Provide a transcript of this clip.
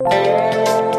Música